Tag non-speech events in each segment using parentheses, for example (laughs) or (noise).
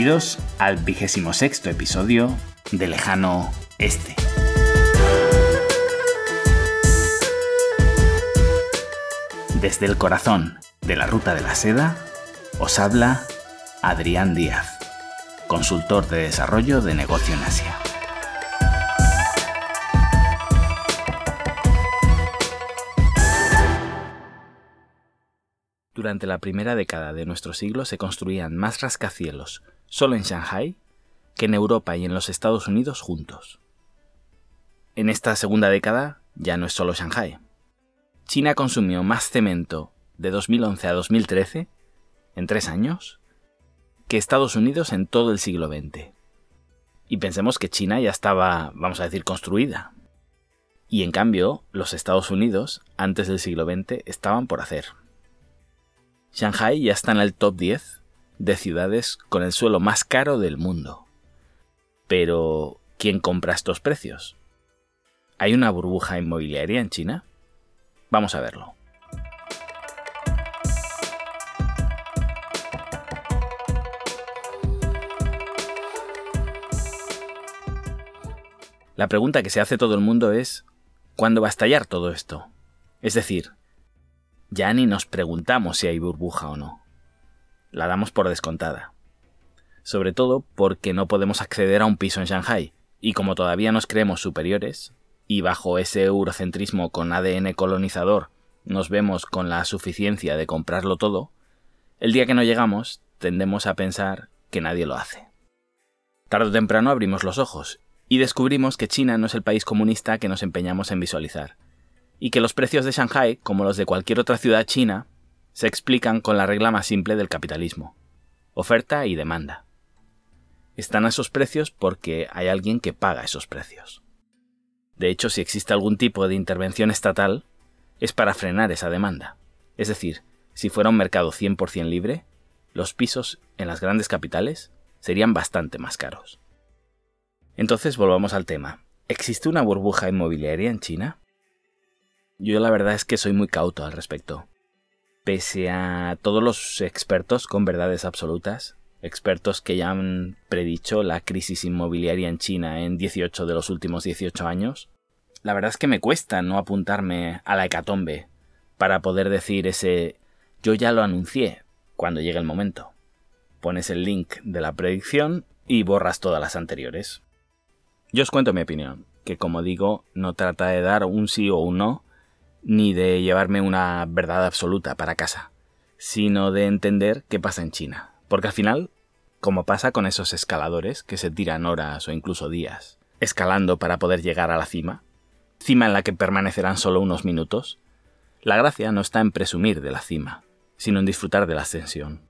Bienvenidos al vigésimo sexto episodio de Lejano Este. Desde el corazón de la Ruta de la Seda, os habla Adrián Díaz, consultor de desarrollo de negocio en Asia. Durante la primera década de nuestro siglo se construían más rascacielos solo en Shanghai que en Europa y en los Estados Unidos juntos. En esta segunda década ya no es solo Shanghai. China consumió más cemento de 2011 a 2013, en tres años, que Estados Unidos en todo el siglo XX. Y pensemos que China ya estaba, vamos a decir, construida. Y en cambio, los Estados Unidos, antes del siglo XX, estaban por hacer. Shanghai ya está en el top 10 de ciudades con el suelo más caro del mundo. Pero, ¿quién compra estos precios? ¿Hay una burbuja inmobiliaria en China? Vamos a verlo. La pregunta que se hace todo el mundo es, ¿cuándo va a estallar todo esto? Es decir, ya ni nos preguntamos si hay burbuja o no. La damos por descontada. Sobre todo porque no podemos acceder a un piso en Shanghai, y como todavía nos creemos superiores, y bajo ese eurocentrismo con ADN colonizador nos vemos con la suficiencia de comprarlo todo, el día que no llegamos tendemos a pensar que nadie lo hace. Tarde o temprano abrimos los ojos y descubrimos que China no es el país comunista que nos empeñamos en visualizar, y que los precios de Shanghai, como los de cualquier otra ciudad china, se explican con la regla más simple del capitalismo, oferta y demanda. Están a esos precios porque hay alguien que paga esos precios. De hecho, si existe algún tipo de intervención estatal, es para frenar esa demanda. Es decir, si fuera un mercado 100% libre, los pisos en las grandes capitales serían bastante más caros. Entonces volvamos al tema. ¿Existe una burbuja inmobiliaria en China? Yo la verdad es que soy muy cauto al respecto. Pese a todos los expertos con verdades absolutas, expertos que ya han predicho la crisis inmobiliaria en China en 18 de los últimos 18 años, la verdad es que me cuesta no apuntarme a la hecatombe para poder decir ese yo ya lo anuncié cuando llegue el momento. Pones el link de la predicción y borras todas las anteriores. Yo os cuento mi opinión, que como digo, no trata de dar un sí o un no, ni de llevarme una verdad absoluta para casa, sino de entender qué pasa en China. Porque al final, como pasa con esos escaladores que se tiran horas o incluso días, escalando para poder llegar a la cima, cima en la que permanecerán solo unos minutos, la gracia no está en presumir de la cima, sino en disfrutar de la ascensión.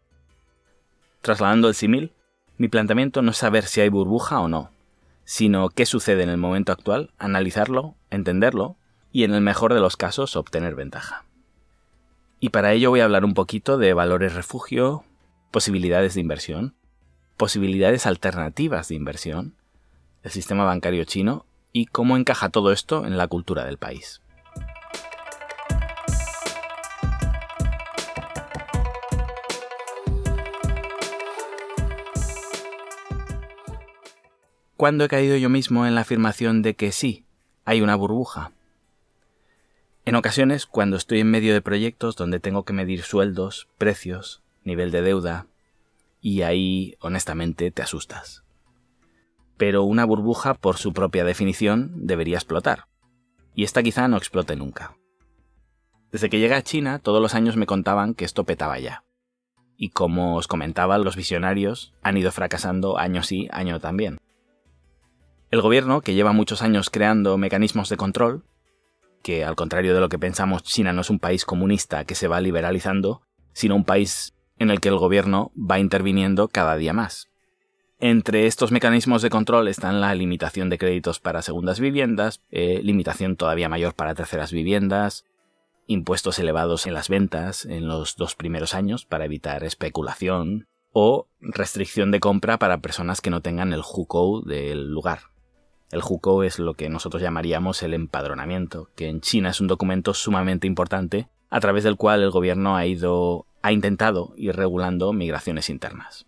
Trasladando el símil, mi planteamiento no es saber si hay burbuja o no, sino qué sucede en el momento actual, analizarlo, entenderlo y en el mejor de los casos obtener ventaja. Y para ello voy a hablar un poquito de valores refugio, posibilidades de inversión, posibilidades alternativas de inversión, el sistema bancario chino y cómo encaja todo esto en la cultura del país. ¿Cuándo he caído yo mismo en la afirmación de que sí, hay una burbuja? En ocasiones, cuando estoy en medio de proyectos donde tengo que medir sueldos, precios, nivel de deuda, y ahí, honestamente, te asustas. Pero una burbuja, por su propia definición, debería explotar. Y esta quizá no explote nunca. Desde que llegué a China, todos los años me contaban que esto petaba ya. Y como os comentaba, los visionarios han ido fracasando año sí, año también. El gobierno, que lleva muchos años creando mecanismos de control, que al contrario de lo que pensamos, China no es un país comunista que se va liberalizando, sino un país en el que el gobierno va interviniendo cada día más. Entre estos mecanismos de control están la limitación de créditos para segundas viviendas, eh, limitación todavía mayor para terceras viviendas, impuestos elevados en las ventas en los dos primeros años para evitar especulación, o restricción de compra para personas que no tengan el hukou del lugar. El hukou es lo que nosotros llamaríamos el empadronamiento, que en China es un documento sumamente importante a través del cual el gobierno ha ido ha intentado ir regulando migraciones internas.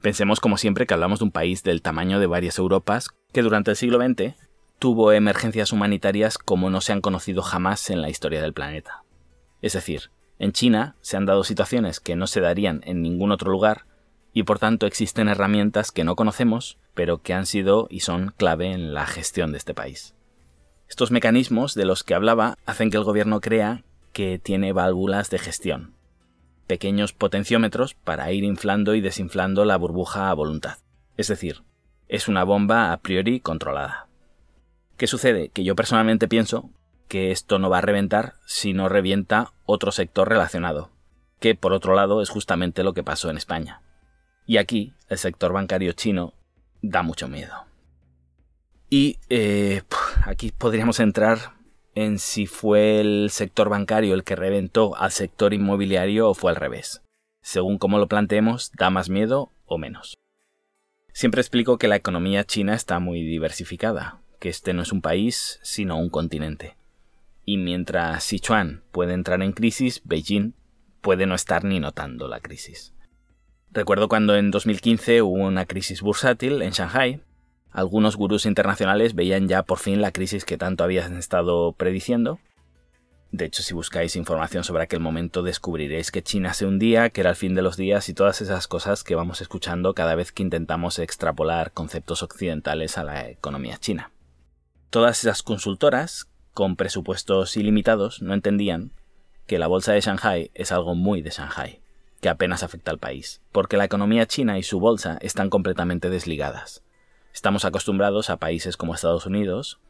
Pensemos como siempre que hablamos de un país del tamaño de varias Europas que durante el siglo XX tuvo emergencias humanitarias como no se han conocido jamás en la historia del planeta. Es decir, en China se han dado situaciones que no se darían en ningún otro lugar y por tanto existen herramientas que no conocemos pero que han sido y son clave en la gestión de este país. Estos mecanismos de los que hablaba hacen que el gobierno crea que tiene válvulas de gestión, pequeños potenciómetros para ir inflando y desinflando la burbuja a voluntad. Es decir, es una bomba a priori controlada. ¿Qué sucede? Que yo personalmente pienso que esto no va a reventar si no revienta otro sector relacionado, que por otro lado es justamente lo que pasó en España. Y aquí el sector bancario chino da mucho miedo. Y eh, aquí podríamos entrar en si fue el sector bancario el que reventó al sector inmobiliario o fue al revés. Según cómo lo planteemos, da más miedo o menos. Siempre explico que la economía china está muy diversificada, que este no es un país, sino un continente. Y mientras Sichuan puede entrar en crisis, Beijing puede no estar ni notando la crisis. Recuerdo cuando en 2015 hubo una crisis bursátil en Shanghai, algunos gurús internacionales veían ya por fin la crisis que tanto habían estado prediciendo. De hecho, si buscáis información sobre aquel momento descubriréis que China se hundía, que era el fin de los días y todas esas cosas que vamos escuchando cada vez que intentamos extrapolar conceptos occidentales a la economía china. Todas esas consultoras, con presupuestos ilimitados, no entendían que la bolsa de Shanghai es algo muy de Shanghai, que apenas afecta al país, porque la economía china y su bolsa están completamente desligadas estamos acostumbrados a países como Estados Unidos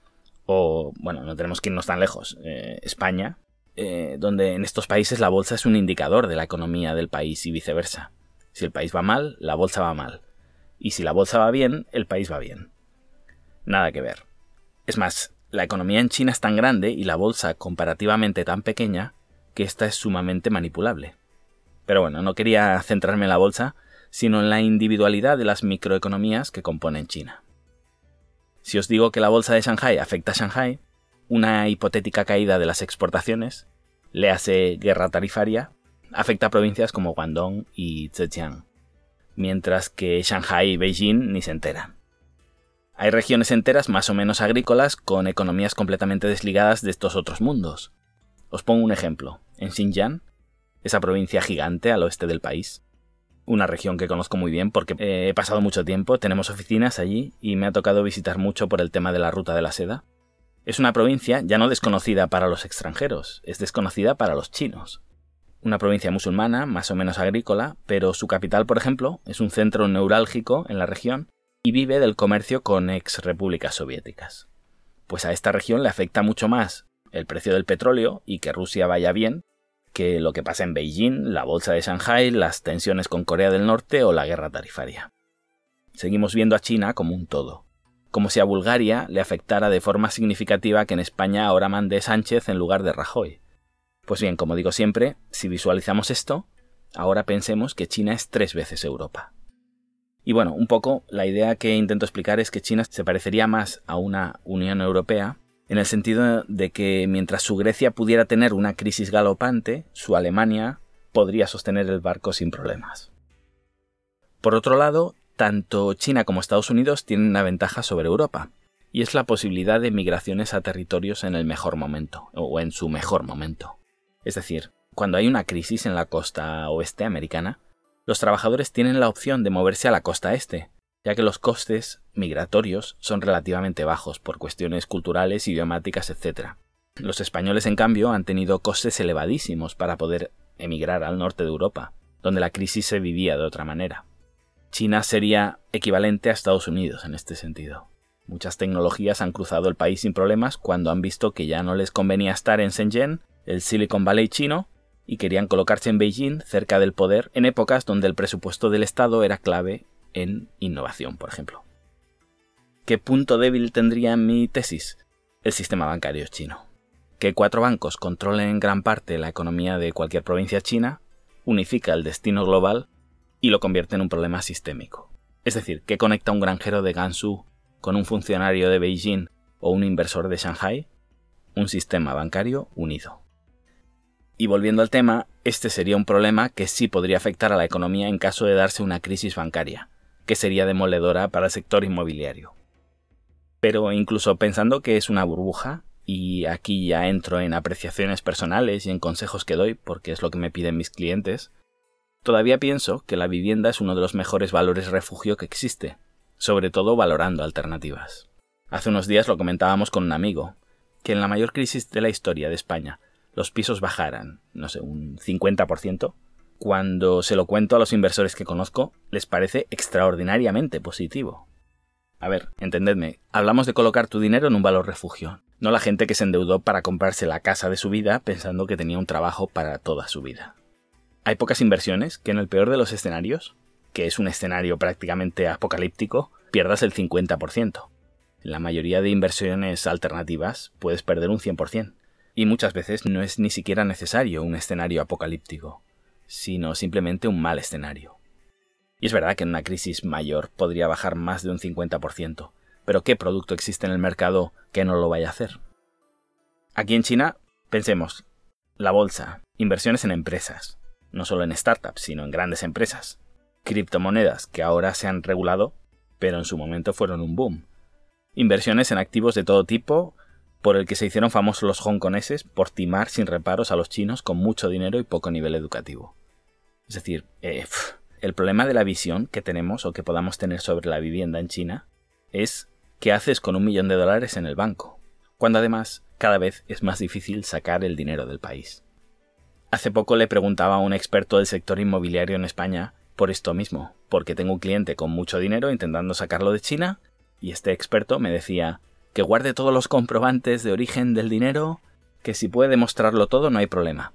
o, bueno, no tenemos que irnos tan lejos, eh, España, eh, donde en estos países la bolsa es un indicador de la economía del país y viceversa. Si el país va mal, la bolsa va mal. Y si la bolsa va bien, el país va bien. Nada que ver. Es más, la economía en China es tan grande y la bolsa comparativamente tan pequeña que esta es sumamente manipulable. Pero bueno, no quería centrarme en la bolsa, sino en la individualidad de las microeconomías que componen China. Si os digo que la bolsa de Shanghai afecta a Shanghai, una hipotética caída de las exportaciones, léase guerra tarifaria, afecta a provincias como Guangdong y Zhejiang, mientras que Shanghai y Beijing ni se enteran. Hay regiones enteras más o menos agrícolas con economías completamente desligadas de estos otros mundos. Os pongo un ejemplo. En Xinjiang, esa provincia gigante al oeste del país, una región que conozco muy bien porque eh, he pasado mucho tiempo, tenemos oficinas allí y me ha tocado visitar mucho por el tema de la ruta de la seda. Es una provincia ya no desconocida para los extranjeros, es desconocida para los chinos. Una provincia musulmana, más o menos agrícola, pero su capital, por ejemplo, es un centro neurálgico en la región y vive del comercio con ex repúblicas soviéticas. Pues a esta región le afecta mucho más el precio del petróleo y que Rusia vaya bien que lo que pasa en Beijing, la bolsa de Shanghai, las tensiones con Corea del Norte o la guerra tarifaria. Seguimos viendo a China como un todo, como si a Bulgaria le afectara de forma significativa que en España ahora mande Sánchez en lugar de Rajoy. Pues bien, como digo siempre, si visualizamos esto, ahora pensemos que China es tres veces Europa. Y bueno, un poco la idea que intento explicar es que China se parecería más a una Unión Europea en el sentido de que mientras su Grecia pudiera tener una crisis galopante, su Alemania podría sostener el barco sin problemas. Por otro lado, tanto China como Estados Unidos tienen una ventaja sobre Europa, y es la posibilidad de migraciones a territorios en el mejor momento, o en su mejor momento. Es decir, cuando hay una crisis en la costa oeste americana, los trabajadores tienen la opción de moverse a la costa este, ya que los costes migratorios son relativamente bajos por cuestiones culturales, idiomáticas, etc. Los españoles, en cambio, han tenido costes elevadísimos para poder emigrar al norte de Europa, donde la crisis se vivía de otra manera. China sería equivalente a Estados Unidos en este sentido. Muchas tecnologías han cruzado el país sin problemas cuando han visto que ya no les convenía estar en Shenzhen, el Silicon Valley chino, y querían colocarse en Beijing, cerca del poder, en épocas donde el presupuesto del Estado era clave en innovación, por ejemplo. ¿Qué punto débil tendría en mi tesis? El sistema bancario chino. Que cuatro bancos controlen gran parte la economía de cualquier provincia china unifica el destino global y lo convierte en un problema sistémico. Es decir, ¿qué conecta un granjero de Gansu con un funcionario de Beijing o un inversor de Shanghai? Un sistema bancario unido. Y volviendo al tema, este sería un problema que sí podría afectar a la economía en caso de darse una crisis bancaria, que sería demoledora para el sector inmobiliario. Pero incluso pensando que es una burbuja, y aquí ya entro en apreciaciones personales y en consejos que doy, porque es lo que me piden mis clientes, todavía pienso que la vivienda es uno de los mejores valores refugio que existe, sobre todo valorando alternativas. Hace unos días lo comentábamos con un amigo, que en la mayor crisis de la historia de España los pisos bajaran, no sé, un 50%, cuando se lo cuento a los inversores que conozco, les parece extraordinariamente positivo. A ver, entendedme, hablamos de colocar tu dinero en un valor refugio, no la gente que se endeudó para comprarse la casa de su vida pensando que tenía un trabajo para toda su vida. Hay pocas inversiones que en el peor de los escenarios, que es un escenario prácticamente apocalíptico, pierdas el 50%. En la mayoría de inversiones alternativas puedes perder un 100%. Y muchas veces no es ni siquiera necesario un escenario apocalíptico, sino simplemente un mal escenario. Y es verdad que en una crisis mayor podría bajar más de un 50%, pero ¿qué producto existe en el mercado que no lo vaya a hacer? Aquí en China, pensemos, la bolsa, inversiones en empresas, no solo en startups, sino en grandes empresas, criptomonedas que ahora se han regulado, pero en su momento fueron un boom, inversiones en activos de todo tipo, por el que se hicieron famosos los hongkoneses por timar sin reparos a los chinos con mucho dinero y poco nivel educativo. Es decir, eh, el problema de la visión que tenemos o que podamos tener sobre la vivienda en China es qué haces con un millón de dólares en el banco, cuando además cada vez es más difícil sacar el dinero del país. Hace poco le preguntaba a un experto del sector inmobiliario en España por esto mismo, porque tengo un cliente con mucho dinero intentando sacarlo de China, y este experto me decía que guarde todos los comprobantes de origen del dinero, que si puede demostrarlo todo no hay problema.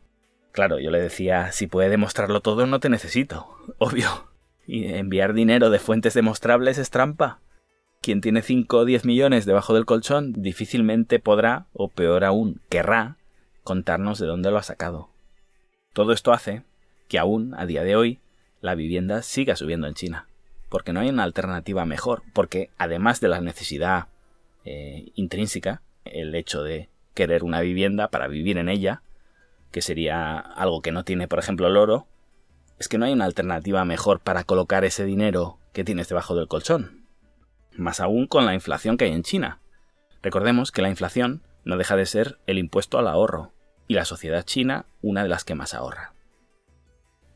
Claro, yo le decía, si puede demostrarlo todo no te necesito, (laughs) obvio. Y enviar dinero de fuentes demostrables es trampa. Quien tiene 5 o 10 millones debajo del colchón difícilmente podrá, o peor aún, querrá, contarnos de dónde lo ha sacado. Todo esto hace que aún, a día de hoy, la vivienda siga subiendo en China, porque no hay una alternativa mejor, porque además de la necesidad eh, intrínseca, el hecho de querer una vivienda para vivir en ella, que sería algo que no tiene, por ejemplo, el oro, es que no hay una alternativa mejor para colocar ese dinero que tienes debajo del colchón. Más aún con la inflación que hay en China. Recordemos que la inflación no deja de ser el impuesto al ahorro, y la sociedad china una de las que más ahorra.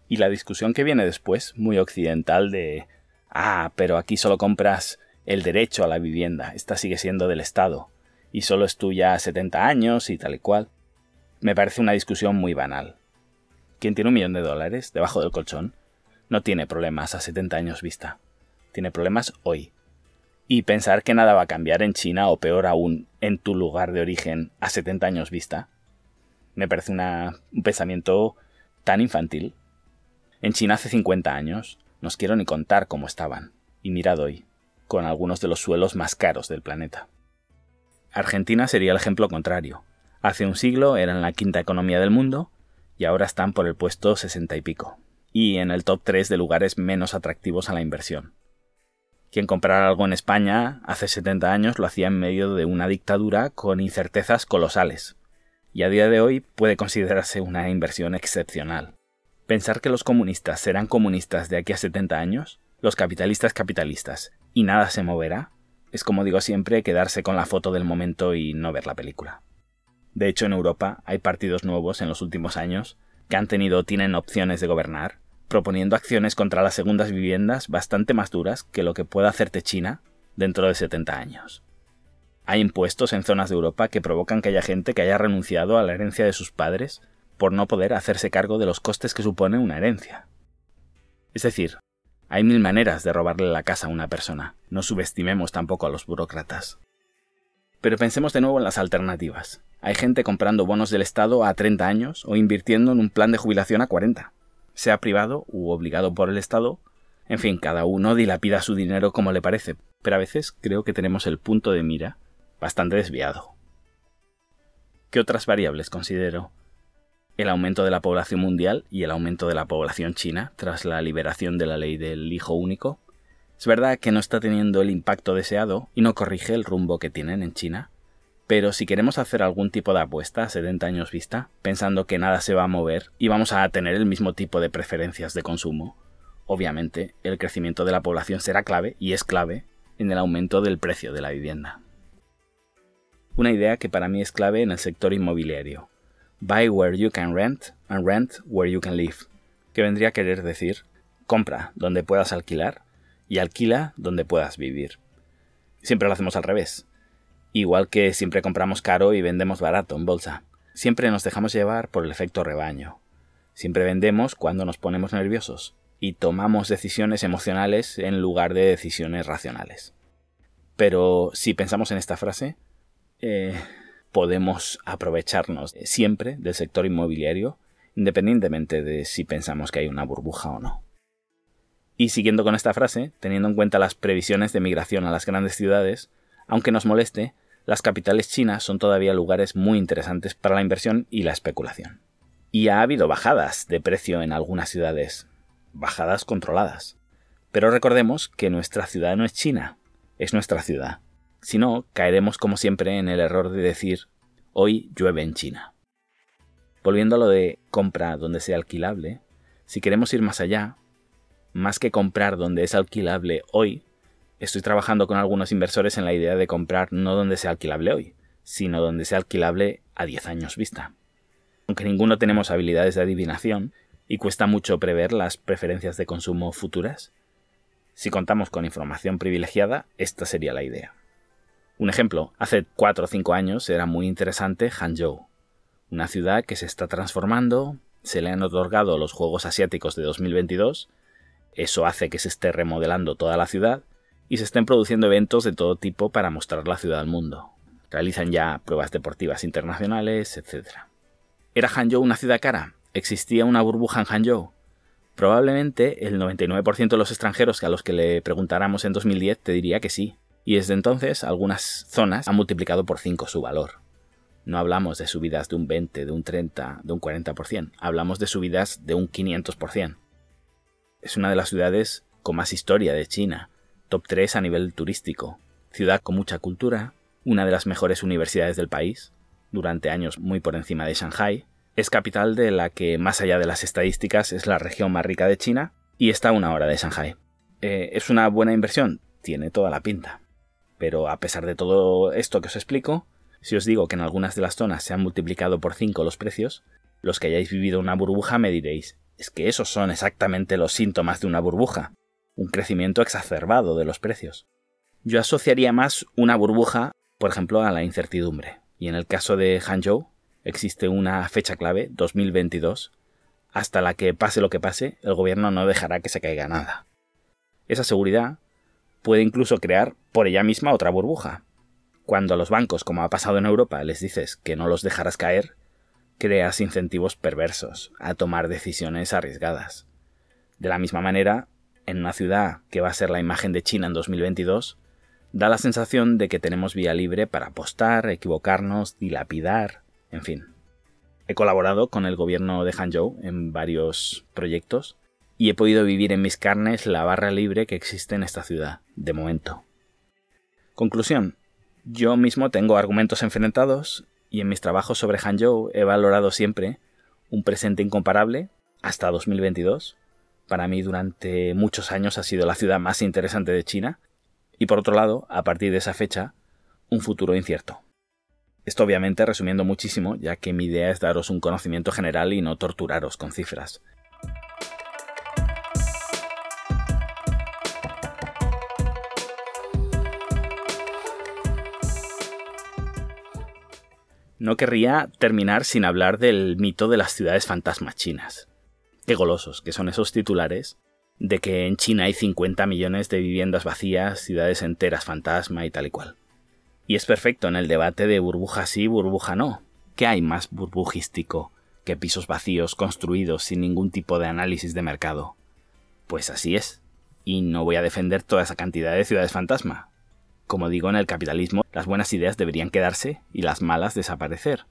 Y la discusión que viene después, muy occidental, de ah, pero aquí solo compras el derecho a la vivienda, esta sigue siendo del Estado, y solo es tuya a 70 años y tal y cual. Me parece una discusión muy banal. Quien tiene un millón de dólares debajo del colchón no tiene problemas a 70 años vista, tiene problemas hoy. Y pensar que nada va a cambiar en China o peor aún en tu lugar de origen a 70 años vista, me parece un pensamiento tan infantil. En China hace 50 años, no os quiero ni contar cómo estaban, y mirad hoy con algunos de los suelos más caros del planeta. Argentina sería el ejemplo contrario. Hace un siglo eran la quinta economía del mundo y ahora están por el puesto sesenta y pico, y en el top 3 de lugares menos atractivos a la inversión. Quien comprara algo en España hace 70 años lo hacía en medio de una dictadura con incertezas colosales, y a día de hoy puede considerarse una inversión excepcional. Pensar que los comunistas serán comunistas de aquí a 70 años, los capitalistas capitalistas, y nada se moverá, es como digo siempre quedarse con la foto del momento y no ver la película. De hecho, en Europa hay partidos nuevos en los últimos años que han tenido o tienen opciones de gobernar, proponiendo acciones contra las segundas viviendas bastante más duras que lo que pueda hacerte China dentro de 70 años. Hay impuestos en zonas de Europa que provocan que haya gente que haya renunciado a la herencia de sus padres por no poder hacerse cargo de los costes que supone una herencia. Es decir, hay mil maneras de robarle la casa a una persona. No subestimemos tampoco a los burócratas. Pero pensemos de nuevo en las alternativas. Hay gente comprando bonos del Estado a 30 años o invirtiendo en un plan de jubilación a 40. Sea privado u obligado por el Estado. En fin, cada uno dilapida su dinero como le parece, pero a veces creo que tenemos el punto de mira bastante desviado. ¿Qué otras variables considero? el aumento de la población mundial y el aumento de la población china tras la liberación de la ley del hijo único. Es verdad que no está teniendo el impacto deseado y no corrige el rumbo que tienen en China, pero si queremos hacer algún tipo de apuesta a 70 años vista, pensando que nada se va a mover y vamos a tener el mismo tipo de preferencias de consumo, obviamente, el crecimiento de la población será clave y es clave en el aumento del precio de la vivienda. Una idea que para mí es clave en el sector inmobiliario. Buy where you can rent and rent where you can live, que vendría a querer decir compra donde puedas alquilar y alquila donde puedas vivir. Siempre lo hacemos al revés. Igual que siempre compramos caro y vendemos barato en bolsa. Siempre nos dejamos llevar por el efecto rebaño. Siempre vendemos cuando nos ponemos nerviosos y tomamos decisiones emocionales en lugar de decisiones racionales. Pero si pensamos en esta frase, eh, podemos aprovecharnos siempre del sector inmobiliario, independientemente de si pensamos que hay una burbuja o no. Y siguiendo con esta frase, teniendo en cuenta las previsiones de migración a las grandes ciudades, aunque nos moleste, las capitales chinas son todavía lugares muy interesantes para la inversión y la especulación. Y ha habido bajadas de precio en algunas ciudades, bajadas controladas. Pero recordemos que nuestra ciudad no es China, es nuestra ciudad. Si no, caeremos como siempre en el error de decir hoy llueve en China. Volviendo a lo de compra donde sea alquilable, si queremos ir más allá, más que comprar donde es alquilable hoy, estoy trabajando con algunos inversores en la idea de comprar no donde sea alquilable hoy, sino donde sea alquilable a 10 años vista. Aunque ninguno tenemos habilidades de adivinación, y cuesta mucho prever las preferencias de consumo futuras? Si contamos con información privilegiada, esta sería la idea. Un ejemplo, hace 4 o 5 años era muy interesante Hangzhou, una ciudad que se está transformando, se le han otorgado los Juegos Asiáticos de 2022, eso hace que se esté remodelando toda la ciudad y se estén produciendo eventos de todo tipo para mostrar la ciudad al mundo. Realizan ya pruebas deportivas internacionales, etc. ¿Era Hangzhou una ciudad cara? existía una burbuja en Hangzhou. Probablemente el 99% de los extranjeros a los que le preguntáramos en 2010 te diría que sí, y desde entonces algunas zonas han multiplicado por 5 su valor. No hablamos de subidas de un 20, de un 30, de un 40%, hablamos de subidas de un 500%. Es una de las ciudades con más historia de China, top 3 a nivel turístico, ciudad con mucha cultura, una de las mejores universidades del país, durante años muy por encima de Shanghai, es capital de la que, más allá de las estadísticas, es la región más rica de China y está a una hora de Shanghai. Eh, ¿Es una buena inversión? Tiene toda la pinta. Pero a pesar de todo esto que os explico, si os digo que en algunas de las zonas se han multiplicado por 5 los precios, los que hayáis vivido una burbuja me diréis, es que esos son exactamente los síntomas de una burbuja, un crecimiento exacerbado de los precios. Yo asociaría más una burbuja, por ejemplo, a la incertidumbre, y en el caso de Hangzhou, existe una fecha clave, 2022, hasta la que pase lo que pase, el gobierno no dejará que se caiga nada. Esa seguridad puede incluso crear por ella misma otra burbuja. Cuando a los bancos, como ha pasado en Europa, les dices que no los dejarás caer, creas incentivos perversos a tomar decisiones arriesgadas. De la misma manera, en una ciudad que va a ser la imagen de China en 2022, da la sensación de que tenemos vía libre para apostar, equivocarnos, dilapidar, en fin. He colaborado con el gobierno de Hangzhou en varios proyectos y he podido vivir en mis carnes la barra libre que existe en esta ciudad, de momento. Conclusión. Yo mismo tengo argumentos enfrentados y en mis trabajos sobre Hangzhou he valorado siempre un presente incomparable hasta 2022. Para mí durante muchos años ha sido la ciudad más interesante de China y por otro lado, a partir de esa fecha, un futuro incierto. Esto obviamente resumiendo muchísimo, ya que mi idea es daros un conocimiento general y no torturaros con cifras. No querría terminar sin hablar del mito de las ciudades fantasmas chinas. Qué golosos que son esos titulares de que en China hay 50 millones de viviendas vacías, ciudades enteras fantasma y tal y cual. Y es perfecto en el debate de burbuja sí, burbuja no. ¿Qué hay más burbujístico que pisos vacíos construidos sin ningún tipo de análisis de mercado? Pues así es. Y no voy a defender toda esa cantidad de ciudades fantasma. Como digo, en el capitalismo las buenas ideas deberían quedarse y las malas desaparecer.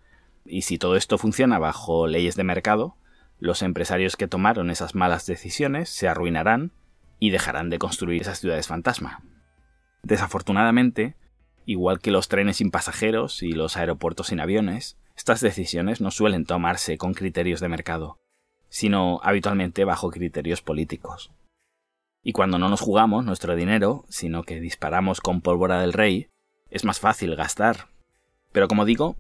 Y si todo esto funciona bajo leyes de mercado, los empresarios que tomaron esas malas decisiones se arruinarán y dejarán de construir esas ciudades fantasma. Desafortunadamente, Igual que los trenes sin pasajeros y los aeropuertos sin aviones, estas decisiones no suelen tomarse con criterios de mercado, sino habitualmente bajo criterios políticos. Y cuando no nos jugamos nuestro dinero, sino que disparamos con pólvora del rey, es más fácil gastar. Pero como digo,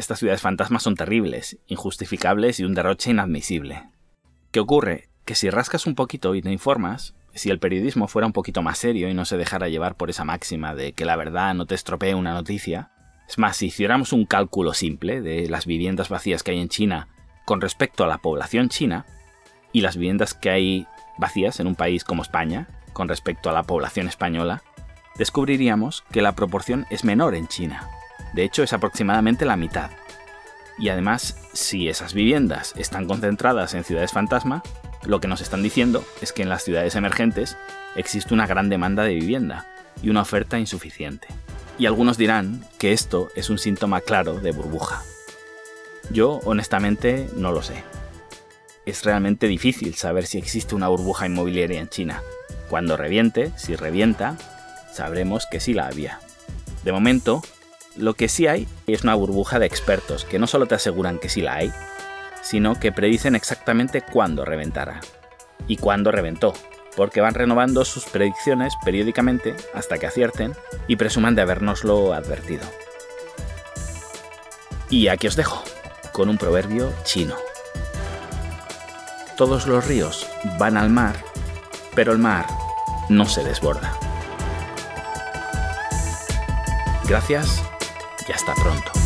estas ciudades fantasmas son terribles, injustificables y un derroche inadmisible. ¿Qué ocurre? Que si rascas un poquito y te informas, si el periodismo fuera un poquito más serio y no se dejara llevar por esa máxima de que la verdad no te estropee una noticia, es más, si hiciéramos un cálculo simple de las viviendas vacías que hay en China con respecto a la población china y las viviendas que hay vacías en un país como España con respecto a la población española, descubriríamos que la proporción es menor en China. De hecho, es aproximadamente la mitad. Y además, si esas viviendas están concentradas en ciudades fantasma, lo que nos están diciendo es que en las ciudades emergentes existe una gran demanda de vivienda y una oferta insuficiente. Y algunos dirán que esto es un síntoma claro de burbuja. Yo, honestamente, no lo sé. Es realmente difícil saber si existe una burbuja inmobiliaria en China. Cuando reviente, si revienta, sabremos que sí la había. De momento, lo que sí hay es una burbuja de expertos que no solo te aseguran que sí la hay, sino que predicen exactamente cuándo reventará y cuándo reventó, porque van renovando sus predicciones periódicamente hasta que acierten y presuman de habernoslo advertido. Y aquí os dejo, con un proverbio chino. Todos los ríos van al mar, pero el mar no se desborda. Gracias y hasta pronto.